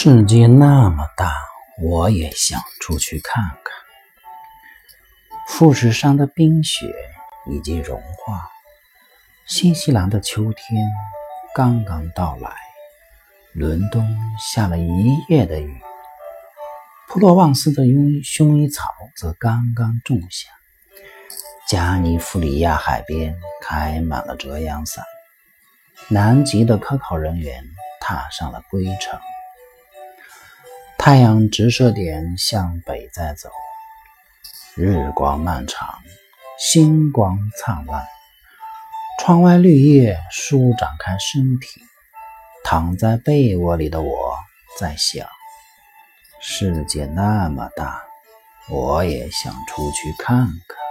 世界那么大，我也想出去看看。富士山的冰雪已经融化，新西兰的秋天刚刚到来，伦敦下了一夜的雨，普罗旺斯的薰薰衣草则刚刚种下，加尼福里亚海边开满了遮阳伞，南极的科考人员踏上了归程。太阳直射点向北在走，日光漫长，星光灿烂。窗外绿叶舒展开身体，躺在被窝里的我在想：世界那么大，我也想出去看看。